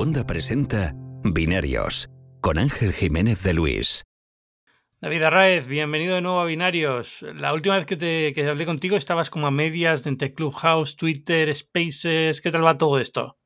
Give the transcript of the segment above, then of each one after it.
Segunda presenta Binarios con Ángel Jiménez de Luis. David Arraez, bienvenido de nuevo a Binarios. La última vez que, te, que hablé contigo estabas como a medias entre Clubhouse, Twitter, Spaces. ¿Qué tal va todo esto?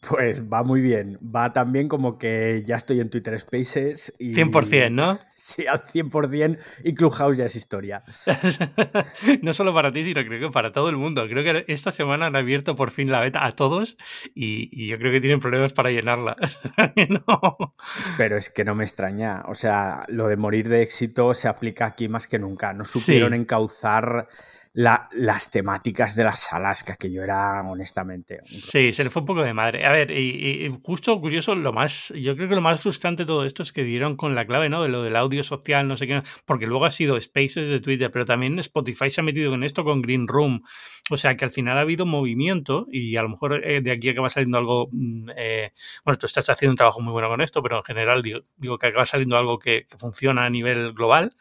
Pues va muy bien. Va también como que ya estoy en Twitter Spaces y... 100%, ¿no? Sí, al 100% y Clubhouse ya es historia. no solo para ti, sino creo que para todo el mundo. Creo que esta semana han abierto por fin la beta a todos y, yo creo que tienen problemas para llenarla. no. Pero es que no me extraña. O sea, lo de morir de éxito se aplica aquí más que nunca. No supieron encauzar las temáticas de las salas, que aquello era honestamente. Sí, se le fue un poco de madre. A ver, y, justo curioso, lo más, yo creo que lo más frustrante de todo esto es que dieron con la clave, ¿no? De lo del audio social, no sé qué, porque luego ha sido Spaces de Twitter, pero también Spotify se ha metido con esto con Green Room. O sea que al final ha habido movimiento y a lo mejor eh, de aquí acaba saliendo algo. Mm, eh, bueno, tú estás haciendo un trabajo muy bueno con esto, pero en general digo que acaba saliendo algo que funciona a nivel global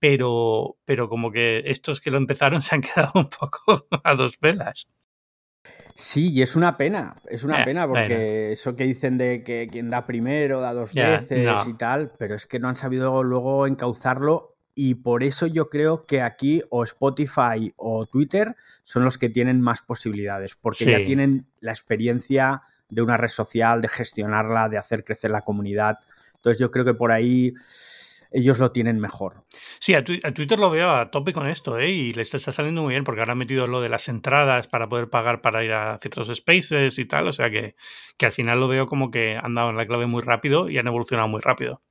pero, pero como que estos que lo empezaron se han quedado un poco a dos velas. Sí, y es una pena, es una eh, pena porque eso que dicen de que quien da primero da dos veces y tal, pero es que no han sabido luego encauzarlo y por eso yo creo que aquí o Spotify o Twitter son los que tienen más posibilidades, porque ya tienen la experiencia de una red social, de gestionarla, de hacer crecer la comunidad. Entonces yo creo que por ahí ellos lo tienen mejor. Sí, a, Twitter lo veo a tope con esto, ¿eh? Y les está saliendo muy bien porque ahora han metido lo de las entradas para poder pagar para ir a ciertos spaces y tal. O sea que, que al final lo veo como que han dado en la clave muy rápido y han evolucionado muy rápido.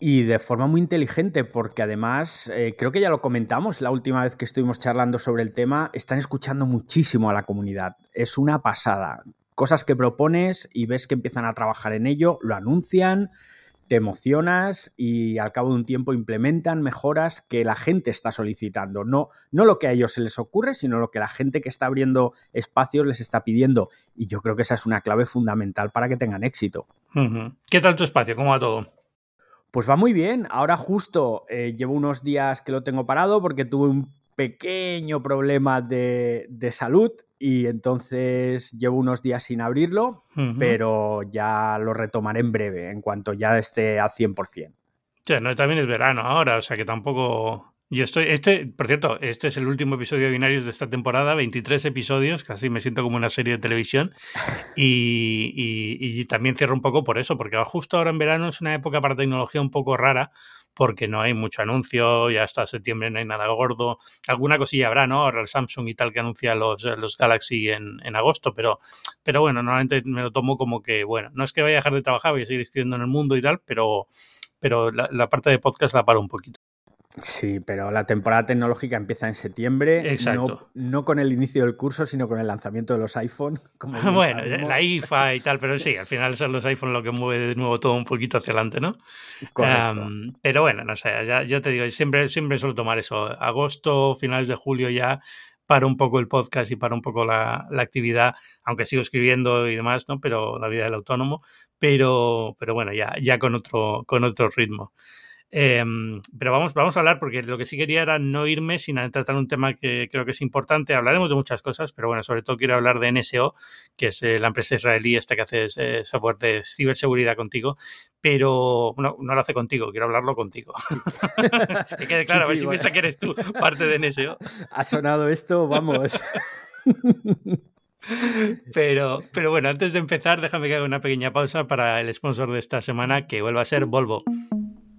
Y de forma muy inteligente, porque además, eh, creo que ya lo comentamos la última vez que estuvimos charlando sobre el tema, están escuchando muchísimo a la comunidad. Es una pasada. Cosas que propones y ves que empiezan a trabajar en ello, lo anuncian, te emocionas y al cabo de un tiempo implementan mejoras que la gente está solicitando. No, no lo que a ellos se les ocurre, sino lo que la gente que está abriendo espacios les está pidiendo. Y yo creo que esa es una clave fundamental para que tengan éxito. ¿Qué tal tu espacio? ¿Cómo va todo? Pues va muy bien. Ahora justo eh, llevo unos días que lo tengo parado porque tuve un pequeño problema de, salud y entonces llevo unos días sin abrirlo, pero ya lo retomaré en breve, en cuanto ya esté al 100%. Sí, no, también es verano ahora, o sea que tampoco... Yo estoy, este, por cierto, este es el último episodio de Binarios de esta temporada, 23 episodios, casi me siento como una serie de televisión. Y, y también cierro un poco por eso, porque justo ahora en verano es una época para tecnología un poco rara, porque no hay mucho anuncio, ya hasta septiembre no hay nada gordo. Alguna cosilla habrá, ¿no? Ahora Samsung y tal que anuncia los, los Galaxy en, en, agosto, pero, pero bueno, normalmente me lo tomo como que, bueno, no es que vaya a dejar de trabajar, voy a seguir escribiendo en el mundo y tal, pero, pero la, la parte de podcast la paro un poquito. Sí, pero la temporada tecnológica empieza en septiembre. Exacto. No, con el inicio del curso, sino con el lanzamiento de los iPhone. bueno, la IFA y tal, pero sí, al final son los iPhone lo que mueve de nuevo todo un poquito hacia adelante, ¿no? Correcto. pero bueno, no sé, ya, yo te digo, siempre, siempre suelo tomar eso. Agosto, finales de julio ya para un poco el podcast y para un poco la, la, actividad, aunque sigo escribiendo y demás, ¿no? Pero la vida del autónomo, pero, pero bueno, ya, ya con otro, con otro ritmo. Em, pero vamos, vamos a hablar porque lo que sí quería era no irme sin tratar un tema que creo que es importante. Hablaremos de muchas cosas, pero bueno, sobre todo quiero hablar de NSO, que es eh, la empresa israelí esta que hace eh, software de ciberseguridad contigo, pero no, no lo hace contigo, quiero hablarlo contigo. que quede claro, a ver si piensa que eres tú parte de NSO. Ha sonado esto, vamos. Pero, pero bueno, antes de empezar, déjame que haga una pequeña pausa para el sponsor de esta semana, que vuelva a ser Volvo.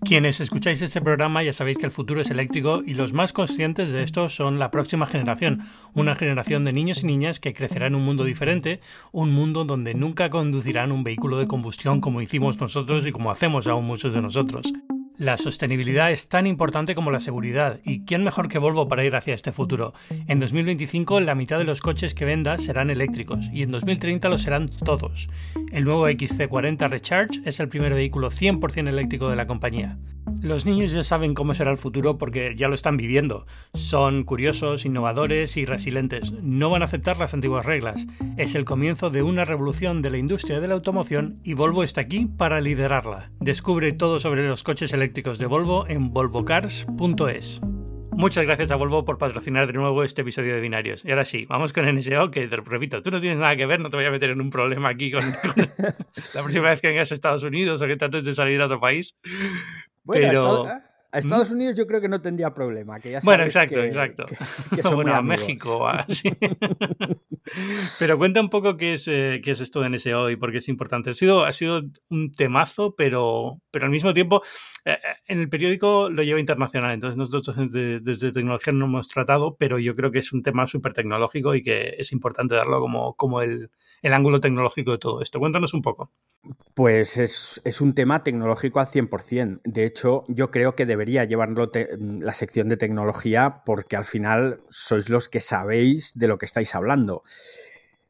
Quienes escucháis este programa ya sabéis que el futuro es eléctrico y los más conscientes de esto son la próxima generación, una generación de niños y niñas que crecerá en un mundo diferente, un mundo donde nunca conducirán un vehículo de combustión como hicimos nosotros y como hacemos aún muchos de nosotros. La sostenibilidad es tan importante como la seguridad, y quién mejor que Volvo para ir hacia este futuro. En 2025 la mitad de los coches que venda serán eléctricos, y en 2030 lo serán todos. El nuevo XC40 Recharge es el primer vehículo 100% eléctrico de la compañía. Los niños ya saben cómo será el futuro porque ya lo están viviendo. Son curiosos, innovadores y resilientes. No van a aceptar las antiguas reglas. Es el comienzo de una revolución de la industria de la automoción y Volvo está aquí para liderarla. Descubre todo sobre los coches eléctricos de Volvo en volvocars.es. Muchas gracias a Volvo por patrocinar de nuevo este episodio de Binarios. Y ahora sí, vamos con NSO, que te repito, tú no tienes nada que ver, no te voy a meter en un problema aquí con, la próxima vez que vengas a Estados Unidos o que trates de salir a otro país. Pero... A Estados Unidos yo creo que no tendría problema. Que ya bueno, exacto, exacto. bueno, a México. pero cuenta un poco qué es, eh, qué es esto de NSO y por qué es importante. Ha sido, ha sido un temazo, pero, pero al mismo tiempo eh, eh, en el periódico lo lleva internacional. Entonces nosotros desde, desde tecnología no hemos tratado, pero yo creo que es un tema súper tecnológico y que es importante darlo como, como el, el ángulo tecnológico de todo esto. Cuéntanos un poco. Pues es, un tema tecnológico al 100%. De hecho, yo creo que debería llevarlo la sección de tecnología porque al final sois los que sabéis de lo que estáis hablando.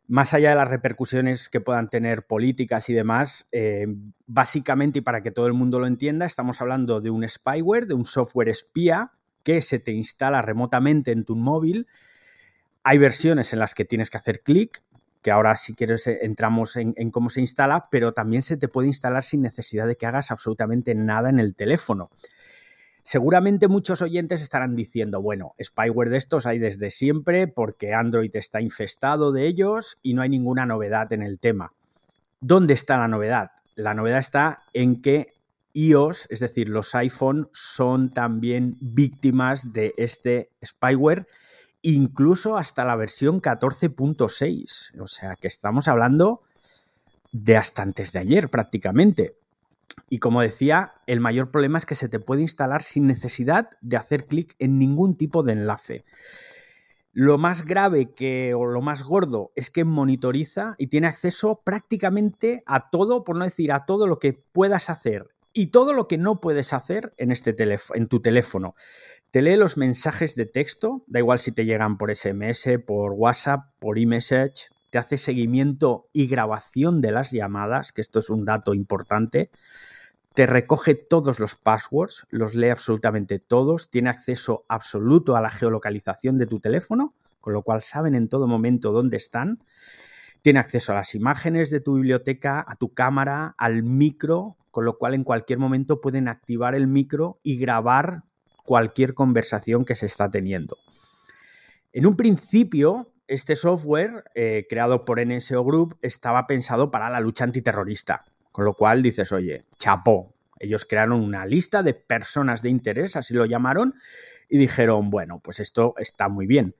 Más allá de las repercusiones que puedan tener políticas y demás, eh, básicamente, y para que todo el mundo lo entienda, estamos hablando de un spyware, de un software espía que se te instala remotamente en tu móvil. Hay versiones en las que tienes que hacer clic, que ahora si quieres eh, entramos en, cómo se instala, pero también se te puede instalar sin necesidad de que hagas absolutamente nada en el teléfono. Seguramente muchos oyentes estarán diciendo, bueno, spyware de estos hay desde siempre porque Android está infestado de ellos y no hay ninguna novedad en el tema. ¿Dónde está la novedad? La novedad está en que iOS, es decir, los iPhone, son también víctimas de este spyware incluso hasta la versión 14.6. O sea que estamos hablando de hasta antes de ayer prácticamente. Y como decía, el mayor problema es que se te puede instalar sin necesidad de hacer clic en ningún tipo de enlace. Lo más grave que, o lo más gordo, es que monitoriza y tiene acceso prácticamente a todo, por no decir a todo lo que puedas hacer y todo lo que no puedes hacer en, este en tu teléfono. Te lee los mensajes de texto, da igual si te llegan por SMS, por WhatsApp, por eMessage, te hace seguimiento y grabación de las llamadas, que esto es un dato importante. Te recoge todos los passwords, los lee absolutamente todos, tiene acceso absoluto a la geolocalización de tu teléfono, con lo cual saben en todo momento dónde están. Tiene acceso a las imágenes de tu biblioteca, a tu cámara, al micro, con lo cual en cualquier momento pueden activar el micro y grabar cualquier conversación que se está teniendo. En un principio, este software eh, creado por NSO Group estaba pensado para la lucha antiterrorista, con lo cual dices, oye, chapó. Ellos crearon una lista de personas de interés, así lo llamaron, y dijeron, bueno, pues esto está muy bien.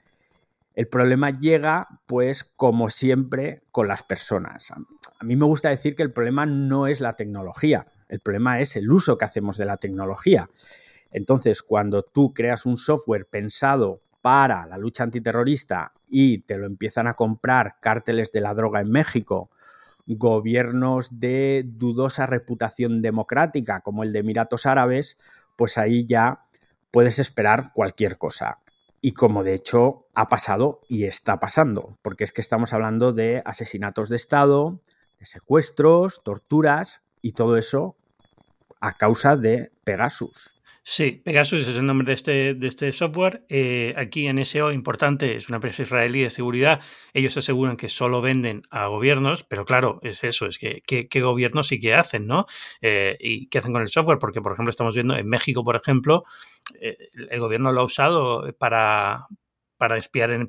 El problema llega, pues, como siempre, con las personas. A mí me gusta decir que el problema no es la tecnología, el problema es el uso que hacemos de la tecnología. Entonces, cuando tú creas un software pensado para la lucha antiterrorista y te lo empiezan a comprar cárteles de la droga en México, gobiernos de dudosa reputación democrática como el de Emiratos Árabes, pues ahí ya puedes esperar cualquier cosa. Y como de hecho ha pasado y está pasando, porque es que estamos hablando de asesinatos de Estado, de secuestros, torturas y todo eso a causa de Pegasus. Sí, Pegasus es el nombre de este, de este software. Eh, aquí en SEO, importante, es una empresa israelí de seguridad. Ellos aseguran que solo venden a gobiernos, pero claro, es eso, es que qué gobiernos sí que hacen, ¿no? Eh, y qué hacen con el software, porque por ejemplo estamos viendo en México, por ejemplo, eh, el gobierno lo ha usado para, para espiar en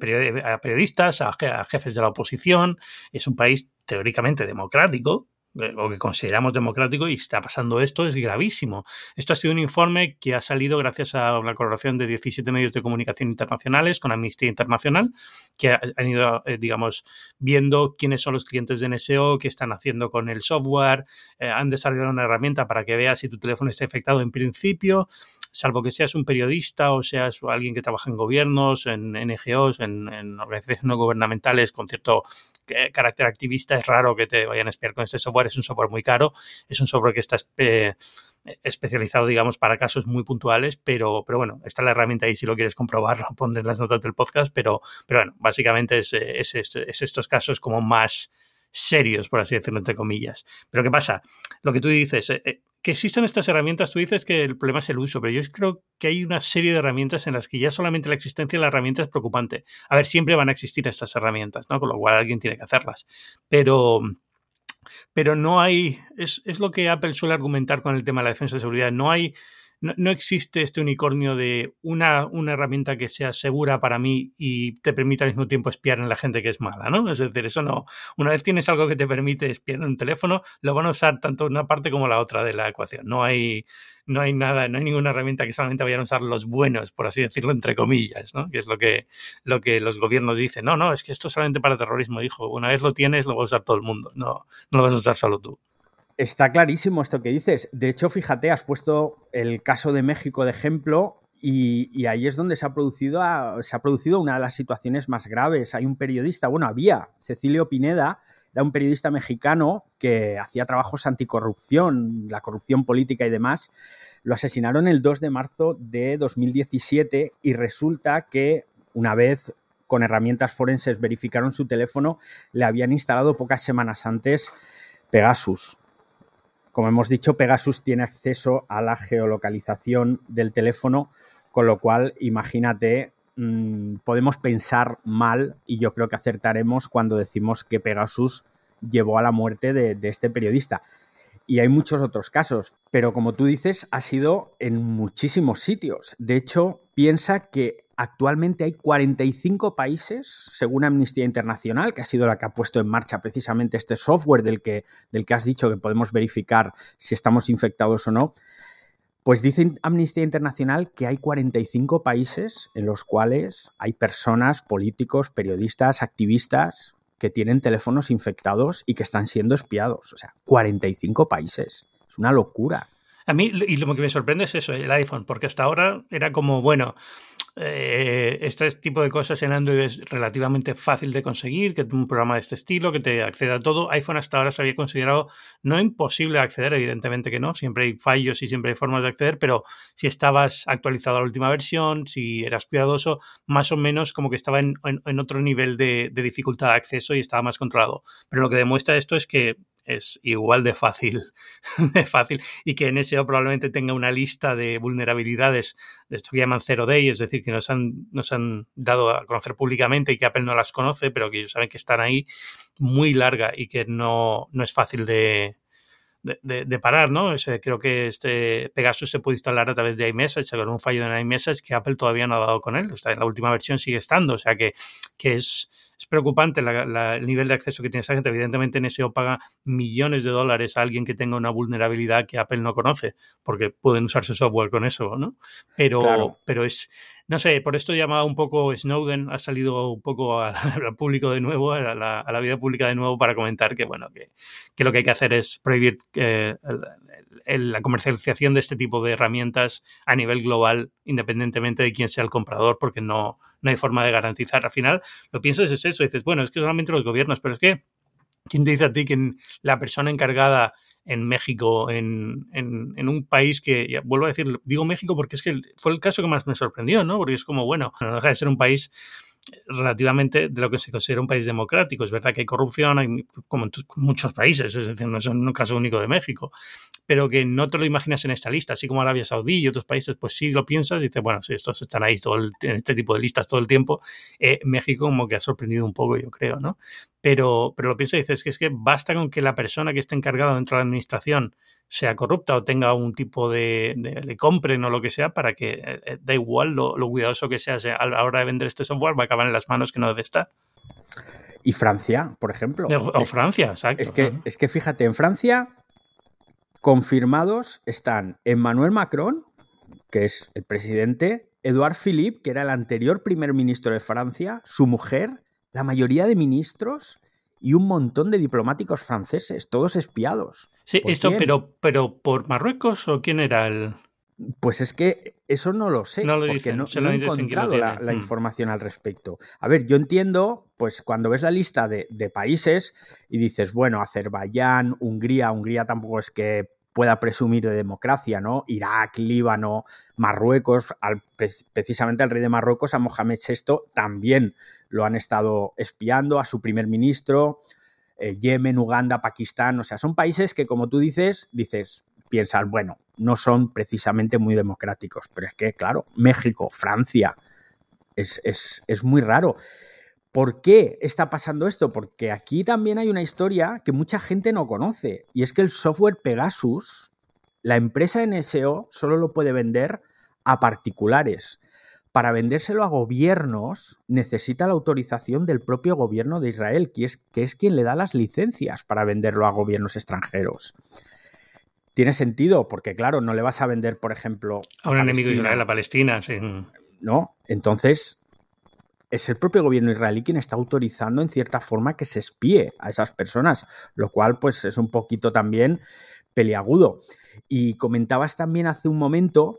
a periodistas, a, jefes de la oposición. Es un país teóricamente democrático, o que consideramos democrático y está pasando esto, es gravísimo. Esto ha sido un informe que ha salido gracias a la colaboración de 17 medios de comunicación internacionales con Amnistía Internacional, que han ido, eh, digamos, viendo quiénes son los clientes de NSO, qué están haciendo con el software, eh, han desarrollado una herramienta para que veas si tu teléfono está infectado en principio, salvo que seas un periodista o seas alguien que trabaja en gobiernos, en NGOs, en, en organizaciones no gubernamentales con cierto carácter activista, es raro que te vayan a espiar con este software. Es un software muy caro, es un software que está eh, especializado, digamos, para casos muy puntuales, pero, pero bueno, está la herramienta ahí si lo quieres comprobarlo, pondré las notas del podcast, pero, pero bueno, básicamente es, es, es estos casos como más serios, por así decirlo, entre comillas. Pero ¿qué pasa? Lo que tú dices, eh, eh, que existen estas herramientas, tú dices que el problema es el uso, pero yo creo que hay una serie de herramientas en las que ya solamente la existencia de la herramienta es preocupante. A ver, siempre van a existir estas herramientas, ¿no? Con lo cual alguien tiene que hacerlas. Pero, pero no hay, es, es lo que Apple suele argumentar con el tema de la defensa de seguridad, no hay no, existe este unicornio de una, una, herramienta que sea segura para mí y te permita al mismo tiempo espiar en la gente que es mala, ¿no? Es decir, eso no. Una vez tienes algo que te permite espiar en un teléfono, lo van a usar tanto una parte como la otra de la ecuación. No hay, no hay nada, no hay ninguna herramienta que solamente vayan a usar los buenos, por así decirlo, entre comillas, ¿no? Que es lo que, lo que los gobiernos dicen. No, no, es que esto es solamente para terrorismo, dijo. Una vez lo tienes, lo va a usar todo el mundo. No, no lo vas a usar solo tú. Está clarísimo esto que dices. De hecho, fíjate, has puesto el caso de México de ejemplo y, ahí es donde se ha, producido, se ha producido una de las situaciones más graves. Hay un periodista, bueno, había, Cecilio Pineda, era un periodista mexicano que hacía trabajos anticorrupción, la corrupción política y demás. Lo asesinaron el 2 de marzo de 2017 y resulta que una vez con herramientas forenses verificaron su teléfono, le habían instalado pocas semanas antes Pegasus. Como hemos dicho, Pegasus tiene acceso a la geolocalización del teléfono, con lo cual, imagínate, mm, podemos pensar mal y yo creo que acertaremos cuando decimos que Pegasus llevó a la muerte de, este periodista. Y hay muchos otros casos, pero como tú dices, ha sido en muchísimos sitios. De hecho, piensa que Actualmente hay 45 países, según Amnistía Internacional, que ha sido la que ha puesto en marcha precisamente este software del que, del que has dicho que podemos verificar si estamos infectados o no. Pues dice Amnistía Internacional que hay 45 países en los cuales hay personas, políticos, periodistas, activistas que tienen teléfonos infectados y que están siendo espiados. O sea, 45 países. Es una locura. A mí, y lo que me sorprende es eso, el iPhone, porque hasta ahora era como, bueno, eh, este tipo de cosas en Android es relativamente fácil de conseguir, que un programa de este estilo, que te acceda a todo. iPhone hasta ahora se había considerado no imposible acceder, evidentemente que no, siempre hay fallos y siempre hay formas de acceder, pero si estabas actualizado a la última versión, si eras cuidadoso, más o menos como que estaba en, otro nivel de dificultad de acceso y estaba más controlado. Pero lo que demuestra esto es que es igual de fácil, de fácil, y que NSO probablemente tenga una lista de vulnerabilidades de esto que llaman zero day, es decir, que nos han, nos han dado a conocer públicamente y que Apple no las conoce, pero que ellos saben que están ahí, muy larga y que no, no es fácil de, de, parar, ¿no? creo que este Pegasus se puede instalar a través de iMessage, con un fallo en iMessage que Apple todavía no ha dado con él. Está en la última versión sigue estando, o sea que, que es, es preocupante el nivel de acceso que tiene esa gente. Evidentemente, NSO paga millones de dólares a alguien que tenga una vulnerabilidad que Apple no conoce, porque pueden usar su software con eso, ¿no? Pero, pero es, no sé, por esto llamaba un poco Snowden, ha salido un poco al público de nuevo, a la, vida pública de nuevo para comentar que, bueno, que, lo que hay que hacer es prohibir eh, la comercialización de este tipo de herramientas a nivel global, independientemente de quién sea el comprador, porque no, no hay forma de garantizar. Al final, lo piensas es eso, dices, bueno, es que solamente los gobiernos, pero es que, ¿quién te dice a ti que la persona encargada en México, en, en, un país que, vuelvo a decir, digo México porque es que fue el caso que más me sorprendió, ¿no? Porque es como, bueno, no deja de ser un país relativamente de lo que se considera un país democrático. Es verdad que hay corrupción, hay, como en muchos países, es decir, no es un caso único de México, pero que no te lo imaginas en esta lista, así como Arabia Saudí y otros países, pues sí lo piensas y dices, bueno, sí, estos están ahí todo en este tipo de listas todo el tiempo. Eh, México como que ha sorprendido un poco, yo creo, ¿no? Pero, pero lo piensas y dices que es que basta con que la persona que esté encargada dentro de la administración sea corrupta o tenga un tipo de, le compren o lo que sea para que eh, eh, da igual lo, cuidadoso que sea, a la hora de vender este software va a acabar en las manos que no debe estar. Y Francia, por ejemplo. O, Francia, exacto. Es que, es que fíjate, en Francia confirmados están Emmanuel Macron, que es el presidente, Edouard Philippe, que era el anterior primer ministro de Francia, su mujer, la mayoría de ministros y un montón de diplomáticos franceses, todos espiados. Sí, esto, pero, pero ¿por Marruecos o quién era el...? Pues es que eso no lo sé, no lo porque no, he encontrado la, mm. información al respecto. A ver, yo entiendo, pues cuando ves la lista de, de, países y dices, bueno, Azerbaiyán, Hungría, Hungría tampoco es que pueda presumir de democracia, ¿no? Irak, Líbano, Marruecos, al, precisamente al rey de Marruecos, a Mohamed VI, también lo han estado espiando, a su primer ministro, eh, Yemen, Uganda, Pakistán, o sea, son países que como tú dices, dices, piensas, bueno, no son precisamente muy democráticos, pero es que, claro, México, Francia, es, es muy raro. ¿Por qué está pasando esto? Porque aquí también hay una historia que mucha gente no conoce, y es que el software Pegasus La empresa NSO solo lo puede vender a particulares. Para vendérselo a gobiernos necesita la autorización del propio gobierno de Israel, que es, que es quien le da las licencias para venderlo a gobiernos extranjeros. Tiene sentido, porque claro, no le vas a vender, por ejemplo... A un enemigo de Israel, a Palestina, sí. No, entonces es el propio gobierno israelí quien está autorizando en cierta forma que se espíe a esas personas, lo cual pues es un poquito también peliagudo. Y comentabas también hace un momento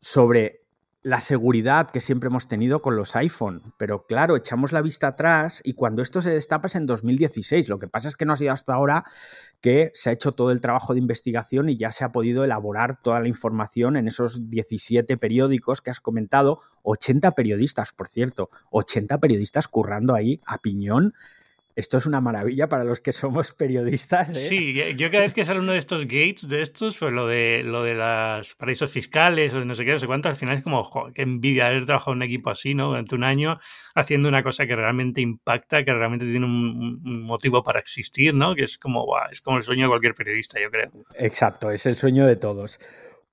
sobre la seguridad que siempre hemos tenido con los iPhone. Pero claro, echamos la vista atrás y cuando esto se destapa es en 2016. Lo que pasa es que no ha sido hasta ahora que se ha hecho todo el trabajo de investigación y ya se ha podido elaborar toda la información en esos 17 periódicos que has comentado. 80 periodistas, por cierto. 80 periodistas currando ahí a piñón esto es una maravilla para los que somos periodistas. ¿eh? Sí, yo cada vez que sale uno de estos gates de estos, pues lo de lo de los paraísos fiscales o no sé qué, no sé cuánto, al final es como, joder, qué envidia haber trabajado en un equipo así, ¿no? Durante un año haciendo una cosa que realmente impacta, que realmente tiene un, motivo para existir, ¿no? Que es como, es como el sueño de cualquier periodista, yo creo. Exacto, es el sueño de todos.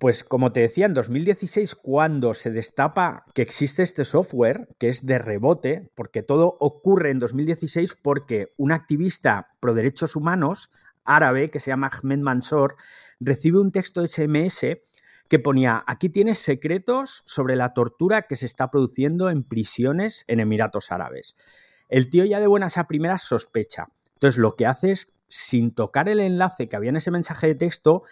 Pues como te decía, en 2016, cuando se destapa que existe este software, que es de rebote, porque todo ocurre en 2016 porque un activista pro derechos humanos árabe, que se llama Ahmed Mansour, recibe un texto SMS que ponía, aquí tienes secretos sobre la tortura que se está produciendo en prisiones en Emiratos Árabes. El tío ya de buenas a primeras sospecha. Entonces lo que hace es, sin tocar el enlace que había en ese mensaje de texto,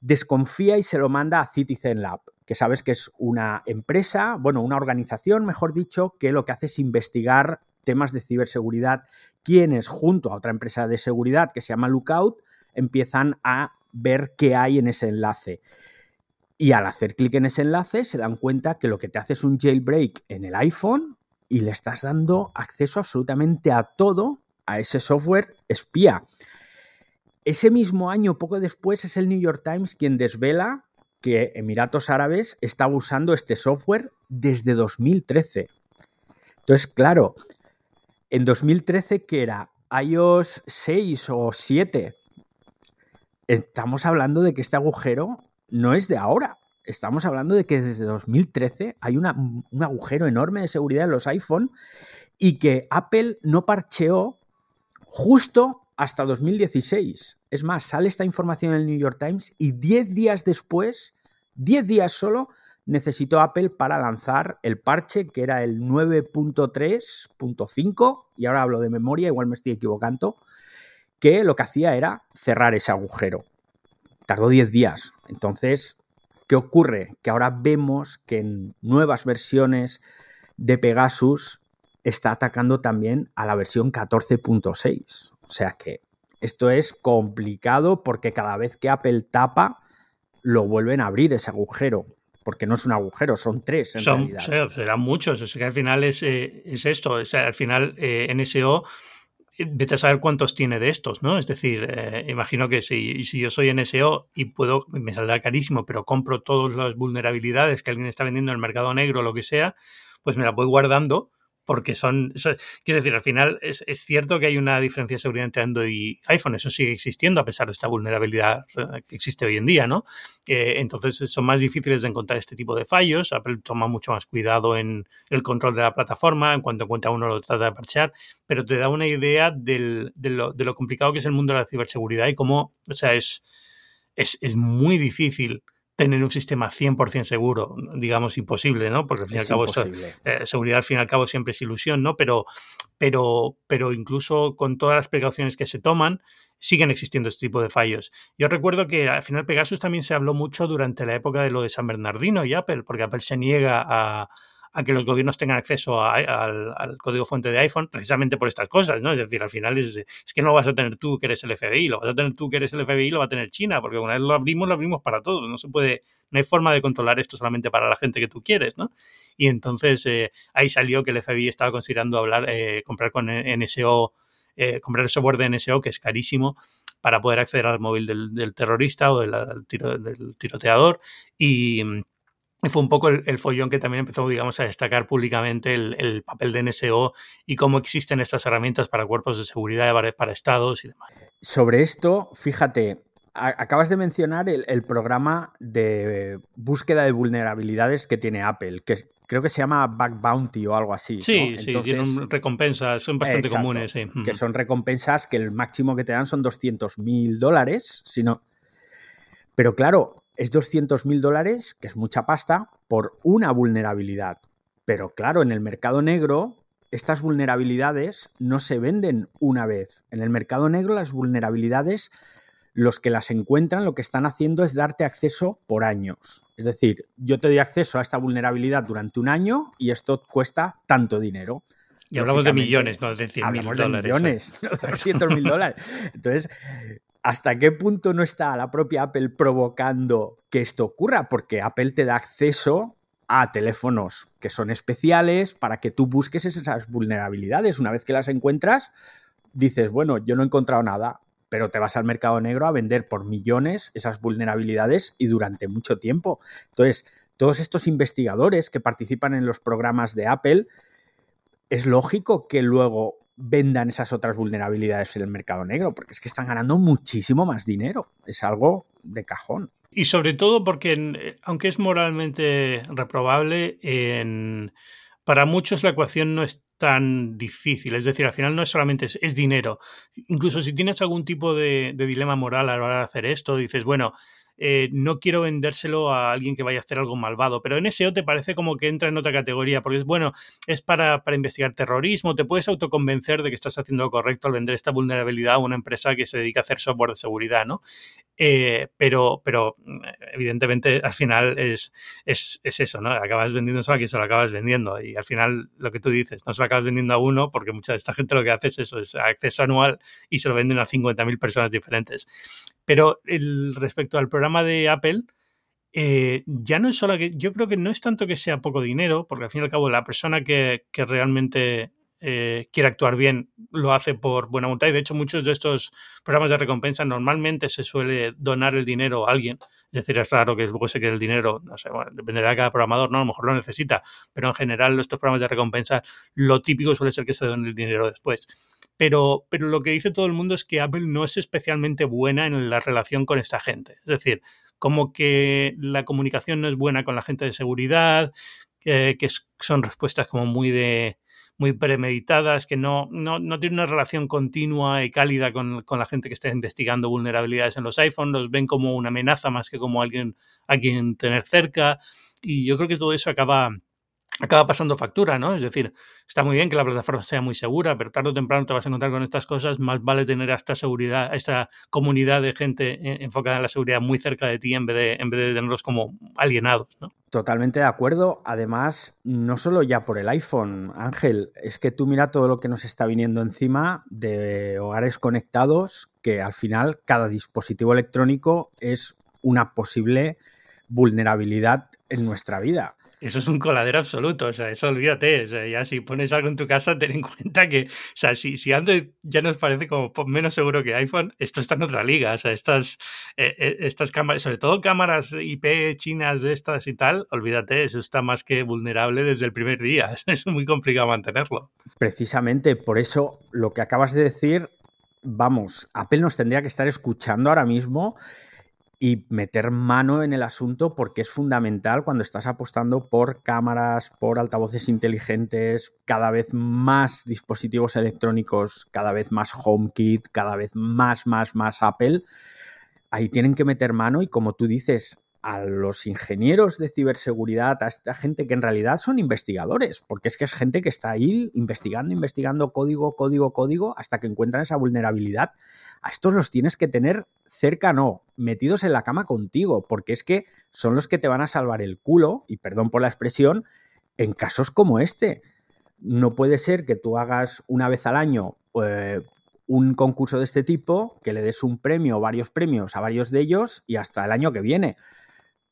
desconfía y se lo manda a Citizen Lab, que sabes que es una empresa, bueno, una organización, mejor dicho, que lo que hace es investigar temas de ciberseguridad, quienes junto a otra empresa de seguridad que se llama Lookout empiezan a ver qué hay en ese enlace. Y al hacer clic en ese enlace se dan cuenta que lo que te hace es un jailbreak en el iPhone y le estás dando acceso absolutamente a todo a ese software espía. Ese mismo año, poco después, es el New York Times quien desvela que Emiratos Árabes estaba usando este software desde 2013. Entonces, claro, en 2013, que era iOS 6 o 7, estamos hablando de que este agujero no es de ahora. Estamos hablando de que desde 2013 hay un agujero enorme de seguridad en los iPhone y que Apple no parcheó justo hasta 2016. Es más, sale esta información en el New York Times y 10 días después, 10 días solo, necesitó Apple para lanzar el parche que era el 9.3.5, y ahora hablo de memoria, igual me estoy equivocando, que lo que hacía era cerrar ese agujero. Tardó 10 días. Entonces, ¿qué ocurre? Que ahora vemos que en nuevas versiones de Pegasus está atacando también a la versión 14.6. O sea que esto es complicado porque cada vez que Apple tapa, lo vuelven a abrir ese agujero. Porque no es un agujero, son tres en son, realidad. serán muchos. O sea que al final es, eh, esto. O sea, al final eh, NSO eh, vete a saber cuántos tiene de estos, ¿no? Es decir, imagino que si, si, yo soy NSO y puedo, me saldrá carísimo, pero compro todas las vulnerabilidades que alguien está vendiendo en el mercado negro o lo que sea, pues me la voy guardando porque son, quiero decir, al final es, cierto que hay una diferencia de seguridad entre Android y iPhone, eso sigue existiendo a pesar de esta vulnerabilidad eh, que existe hoy en día, ¿no? Eh, entonces son más difíciles de encontrar este tipo de fallos, Apple toma mucho más cuidado en el control de la plataforma, en cuanto encuentra uno lo trata de parchear, pero te da una idea de, lo, de, lo, complicado que es el mundo de la ciberseguridad y cómo, o sea, es, es, es muy difícil tener un sistema 100% seguro, digamos, imposible, ¿no? Porque al fin y al cabo, eh, seguridad al fin y al cabo siempre es ilusión, ¿no? Pero, pero, pero incluso con todas las precauciones que se toman, siguen existiendo este tipo de fallos. Yo recuerdo que al final Pegasus también se habló mucho durante la época de lo de San Bernardino y Apple, porque Apple se niega a, a que los gobiernos tengan acceso al, código fuente de iPhone precisamente por estas cosas, ¿no? Es decir, al final es, que no lo vas a tener tú que eres el FBI, lo vas a tener tú que eres el FBI, lo va a tener China, porque una vez lo abrimos, lo abrimos para todos, no se puede, no hay forma de controlar esto solamente para la gente que tú quieres, ¿no? Y entonces eh, ahí salió que el FBI estaba considerando hablar, eh, comprar con NSO, eh, comprar el software de NSO, que es carísimo, para poder acceder al móvil del, terrorista o del, del tiroteador y fue un poco el, follón que también empezó, digamos, a destacar públicamente el, papel de NSO y cómo existen estas herramientas para cuerpos de seguridad, para estados y demás. Sobre esto, fíjate, acabas de mencionar el, programa de búsqueda de vulnerabilidades que tiene Apple, que creo que se llama Back Bounty o algo así. Sí, sí, tienen recompensas, son bastante comunes. Sí. Que son recompensas que el máximo que te dan son 200 mil dólares, Pero claro, es 200 mil dólares, que es mucha pasta, por una vulnerabilidad. Pero claro, en el mercado negro estas vulnerabilidades no se venden una vez. En el mercado negro las vulnerabilidades los que las encuentran lo que están haciendo es darte acceso por años. Es decir, yo te doy acceso a esta vulnerabilidad durante un año y esto cuesta tanto dinero. Y hablamos de millones, no de 100 mil dólares. Millones, no de 200 mil dólares. Entonces, ¿hasta qué punto no está la propia Apple provocando que esto ocurra? Porque Apple te da acceso a teléfonos que son especiales para que tú busques esas vulnerabilidades. Una vez que las encuentras, dices, bueno, yo no he encontrado nada, pero te vas al mercado negro a vender por millones esas vulnerabilidades y durante mucho tiempo. Entonces, todos estos investigadores que participan en los programas de Apple, es lógico que luego vendan esas otras vulnerabilidades en el mercado negro, porque es que están ganando muchísimo más dinero. Es algo de cajón. Y sobre todo porque, aunque es moralmente reprobable, en para muchos la ecuación no es tan difícil. Es decir, al final no es solamente es, dinero. Incluso si tienes algún tipo de, de, dilema moral a la hora de hacer esto, dices, bueno, eh, no quiero vendérselo a alguien que vaya a hacer algo malvado. Pero en SEO te parece como que entra en otra categoría, porque es bueno, es para, investigar terrorismo, te puedes autoconvencer de que estás haciendo lo correcto al vender esta vulnerabilidad a una empresa que se dedica a hacer software de seguridad, ¿no? Eh, pero, pero evidentemente al final es, es, eso, ¿no? Acabas vendiendo eso a quien se lo acabas vendiendo. Y al final lo que tú dices, no se lo acabas vendiendo a uno, porque mucha de esta gente lo que hace es eso, es acceso anual y se lo venden a 50.000 personas diferentes. Pero el, respecto al programa de Apple, eh, ya no es solo que yo creo que no es tanto que sea poco dinero, porque al fin y al cabo la persona que, realmente eh, quiere actuar bien lo hace por buena voluntad y de hecho muchos de estos programas de recompensa normalmente se suele donar el dinero a alguien. Es decir, es raro que luego se quede el dinero, no sé, bueno, dependerá de cada programador, ¿no? A lo mejor lo necesita, pero en general estos programas de recompensa lo típico suele ser que se done el dinero después. Pero, pero lo que dice todo el mundo es que Apple no es especialmente buena en la relación con esta gente. Es decir, como que la comunicación no es buena con la gente de seguridad, que, son respuestas como muy de muy premeditadas, que no, no, no tienen una relación continua y cálida con, con, la gente que está investigando vulnerabilidades en los iPhones, los ven como una amenaza más que como alguien a quien tener cerca. Y yo creo que todo eso acaba, acaba pasando factura, ¿no? Es decir, está muy bien que la plataforma sea muy segura, pero tarde o temprano te vas a encontrar con estas cosas, más vale tener a esta seguridad, a esta comunidad de gente eh, enfocada en la seguridad muy cerca de ti en vez de, en vez de tenerlos como alienados, ¿no? Totalmente de acuerdo. Además, no solo ya por el iPhone, Ángel, es que tú mira todo lo que nos está viniendo encima de hogares conectados, que al final cada dispositivo electrónico es una posible vulnerabilidad en nuestra vida eso es un coladero absoluto, o sea, eso olvídate, o sea, ya si pones algo en tu casa, ten en cuenta que, o sea, si, si Android ya nos parece como menos seguro que iPhone, esto está en otra liga, o sea, estas, eh, eh, estas cámaras, sobre todo cámaras IP chinas de estas y tal, olvídate, eso está más que vulnerable desde el primer día, es muy complicado mantenerlo. Precisamente, por eso lo que acabas de decir, vamos, Apple nos tendría que estar escuchando ahora mismo y meter mano en el asunto porque es fundamental cuando estás apostando por cámaras, por altavoces inteligentes, cada vez más dispositivos electrónicos, cada vez más HomeKit, cada vez más, más, más Apple. Ahí tienen que meter mano y como tú dices, a los ingenieros de ciberseguridad, a esta gente que en realidad son investigadores, porque es que es gente que está ahí investigando, investigando código, código, código, hasta que encuentran esa vulnerabilidad a estos los tienes que tener cerca, no, metidos en la cama contigo, porque es que son los que te van a salvar el culo, y perdón por la expresión, en casos como este. No puede ser que tú hagas una vez al año eh, un concurso de este tipo, que le des un premio o varios premios a varios de ellos y hasta el año que viene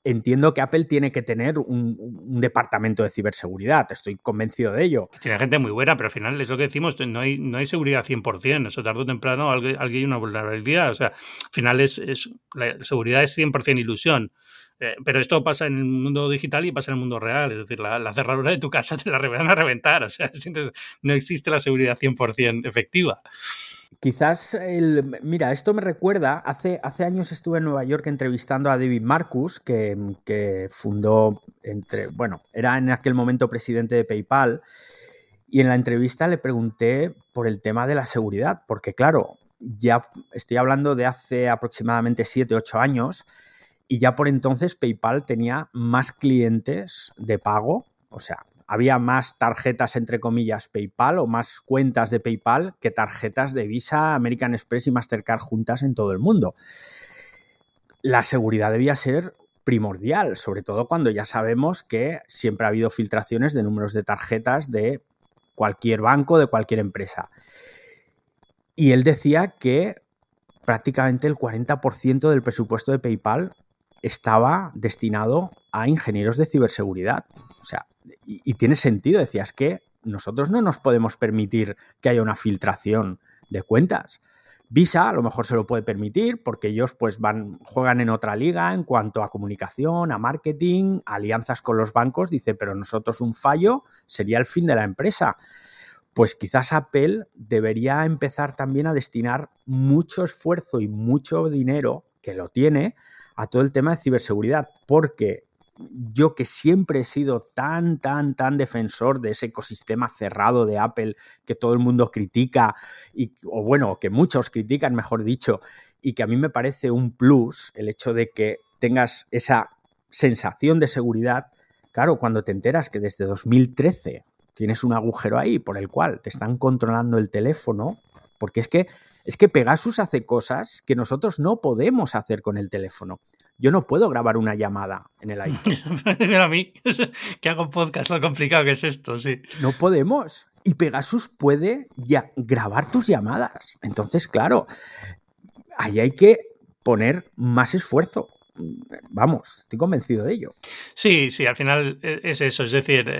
entiendo que Apple tiene que tener un, departamento de ciberseguridad, estoy convencido de ello. Tiene gente muy buena, pero al final es lo que decimos, no hay, no hay seguridad 100%, eso tarde o temprano alguien hay una vulnerabilidad, o sea, al final es, la seguridad es 100% ilusión. Eh, pero esto pasa en el mundo digital y pasa en el mundo real. Es decir, la, cerradura de tu casa te la van a reventar. O sea, no existe la seguridad 100% efectiva. Quizás, el, mira, esto me recuerda, hace, hace años estuve en Nueva York entrevistando a David Marcus, que, que fundó, entre, bueno, era en aquel momento presidente de PayPal, y en la entrevista le pregunté por el tema de la seguridad, porque claro, ya estoy hablando de hace aproximadamente 7, 8 años, y ya por entonces PayPal tenía más clientes de pago, o sea, había más tarjetas entre comillas PayPal o más cuentas de PayPal que tarjetas de Visa, American Express y Mastercard juntas en todo el mundo. La seguridad debía ser primordial, sobre todo cuando ya sabemos que siempre ha habido filtraciones de números de tarjetas de cualquier banco, de cualquier empresa. Y él decía que prácticamente el 40% del presupuesto de PayPal estaba destinado a ingenieros de ciberseguridad. O sea, y, tiene sentido, decías que nosotros no nos podemos permitir que haya una filtración de cuentas. Visa a lo mejor se lo puede permitir porque ellos pues van juegan en otra liga en cuanto a comunicación, a marketing, alianzas con los bancos, dice, pero nosotros un fallo sería el fin de la empresa. Pues quizás Apple debería empezar también a destinar mucho esfuerzo y mucho dinero que lo tiene a todo el tema de ciberseguridad, porque yo que siempre he sido tan, tan, tan defensor de ese ecosistema cerrado de Apple que todo el mundo critica, y, o bueno, que muchos critican, mejor dicho, y que a mí me parece un plus el hecho de que tengas esa sensación de seguridad, claro, cuando te enteras que desde 2013 tienes un agujero ahí por el cual te están controlando el teléfono, porque es que, es que Pegasus hace cosas que nosotros no podemos hacer con el teléfono. Yo no puedo grabar una llamada en el iPhone. a mí, que hago podcast, lo complicado que es esto, sí. No podemos. Y Pegasus puede ya grabar tus llamadas. Entonces, claro, ahí hay que poner más esfuerzo. Vamos, estoy convencido de ello. Sí, sí, al final e, es eso. Es decir,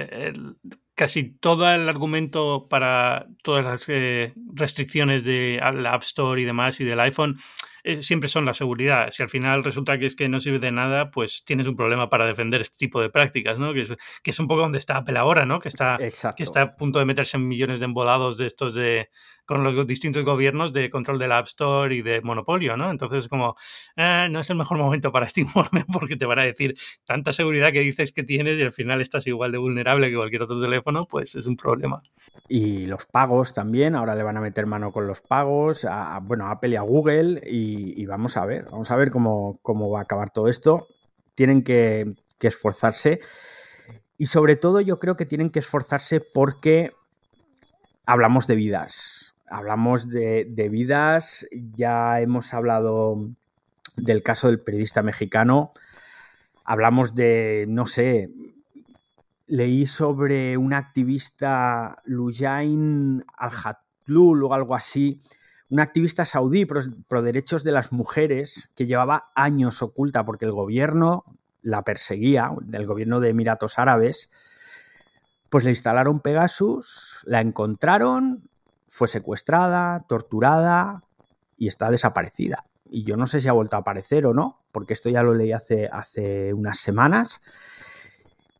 casi todo el argumento para todas las eh, restricciones de la App Store y demás y del iPhone eh, siempre son la seguridad. Si al final resulta que es que no sirve de nada, pues tienes un problema para defender este tipo de prácticas, ¿no? Que es, que es un poco donde está Apple ahora, ¿no? Que está, que está a punto de meterse en millones de embolados de estos de con los distintos gobiernos de control del App Store y de monopolio, ¿no? Entonces, como, eh, no es el mejor momento para este informe porque te van a decir tanta seguridad que dices que tienes y al final estás igual de vulnerable que cualquier otro teléfono, pues es un problema. Y los pagos también, ahora le van a meter mano con los pagos, a, bueno, a Apple y a Google y y, vamos a ver, vamos a ver cómo, va a acabar todo esto. Tienen que, esforzarse y sobre todo yo creo que tienen que esforzarse porque hablamos de vidas. Hablamos de, vidas, ya hemos hablado del caso del periodista mexicano, hablamos de, no sé, leí sobre un activista Lujain Al-Hatlul o algo así, una activista saudí pro, derechos de las mujeres que llevaba años oculta porque el gobierno la perseguía, del gobierno de Emiratos Árabes, pues le instalaron Pegasus, la encontraron, fue secuestrada, torturada y está desaparecida. Y yo no sé si ha vuelto a aparecer o no, porque esto ya lo leí hace, hace unas semanas.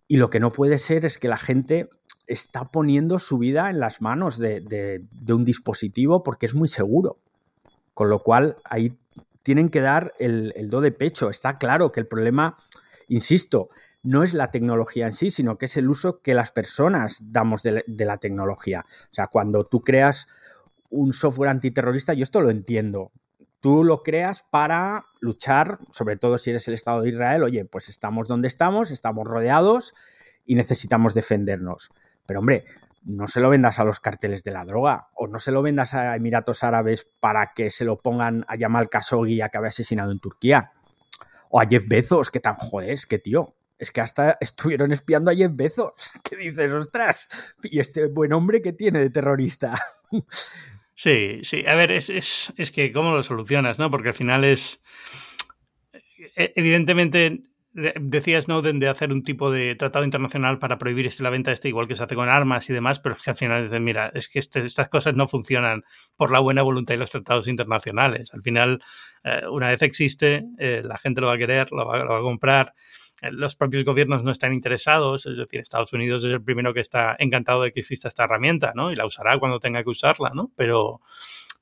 Y lo que no puede ser es que la gente está poniendo su vida en las manos de, un dispositivo porque es muy seguro. Con lo cual, ahí tienen que dar el, do de pecho. Está claro que el problema, insisto, no es la tecnología en sí, sino que es el uso que las personas damos de, la tecnología. O sea, cuando tú creas un software antiterrorista, yo esto lo entiendo. Tú lo creas para luchar, sobre todo si eres el Estado de Israel, oye, pues estamos donde estamos, estamos rodeados y necesitamos defendernos. Pero hombre, no se lo vendas a los carteles de la droga o no se lo vendas a Emiratos Árabes para que se lo pongan a Yamal Khashoggi a que había asesinado en Turquía. O a Jeff Bezos, que tan joder, que tío, es que hasta estuvieron espiando a Jeff Bezos. ¿Qué dices, ostras? ¿Y este buen hombre que tiene de terrorista? Sí, sí. A ver, es, es, es que cómo lo solucionas, ¿no? Porque al final es... E, evidentemente decía Snowden de hacer un tipo de tratado internacional para prohibir este, la venta de este, igual que se hace con armas y demás, pero es que al final dicen, mira, es que este, estas cosas no funcionan por la buena voluntad de los tratados internacionales. Al final, eh, una vez existe, eh, la gente lo va a querer, lo va, a comprar eh, los propios gobiernos no están interesados, es decir, Estados Unidos es el primero que está encantado de que exista esta herramienta, ¿no? Y la usará cuando tenga que usarla, ¿no? Pero,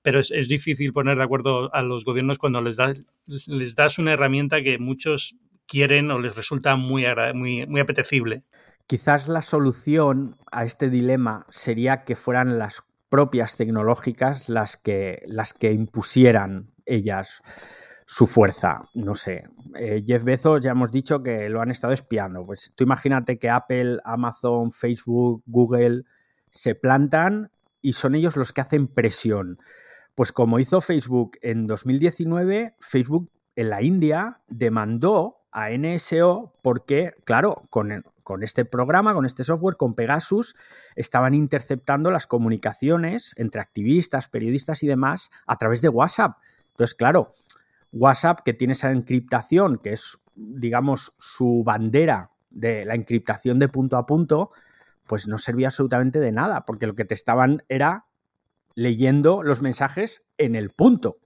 pero es, difícil poner de acuerdo a los gobiernos cuando les das una herramienta que muchos quieren o les resulta muy, apetecible. Quizás la solución a este dilema sería que fueran las propias tecnológicas las que, las que impusieran ellas su fuerza. No sé. Eh, Jeff Bezos ya hemos dicho que lo han estado espiando. Pues tú imagínate que Apple, Amazon, Facebook, Google se plantan y son ellos los que hacen presión. Pues como hizo Facebook en 2019, Facebook en la India demandó a NSO porque, claro, con, con este programa, con este software, con Pegasus, estaban interceptando las comunicaciones entre activistas, periodistas y demás a través de WhatsApp. Entonces, claro, WhatsApp, que tiene esa encriptación, que es, digamos, su bandera de la encriptación de punto a punto, pues no servía absolutamente de nada, porque lo que te estaban era leyendo los mensajes en el punto.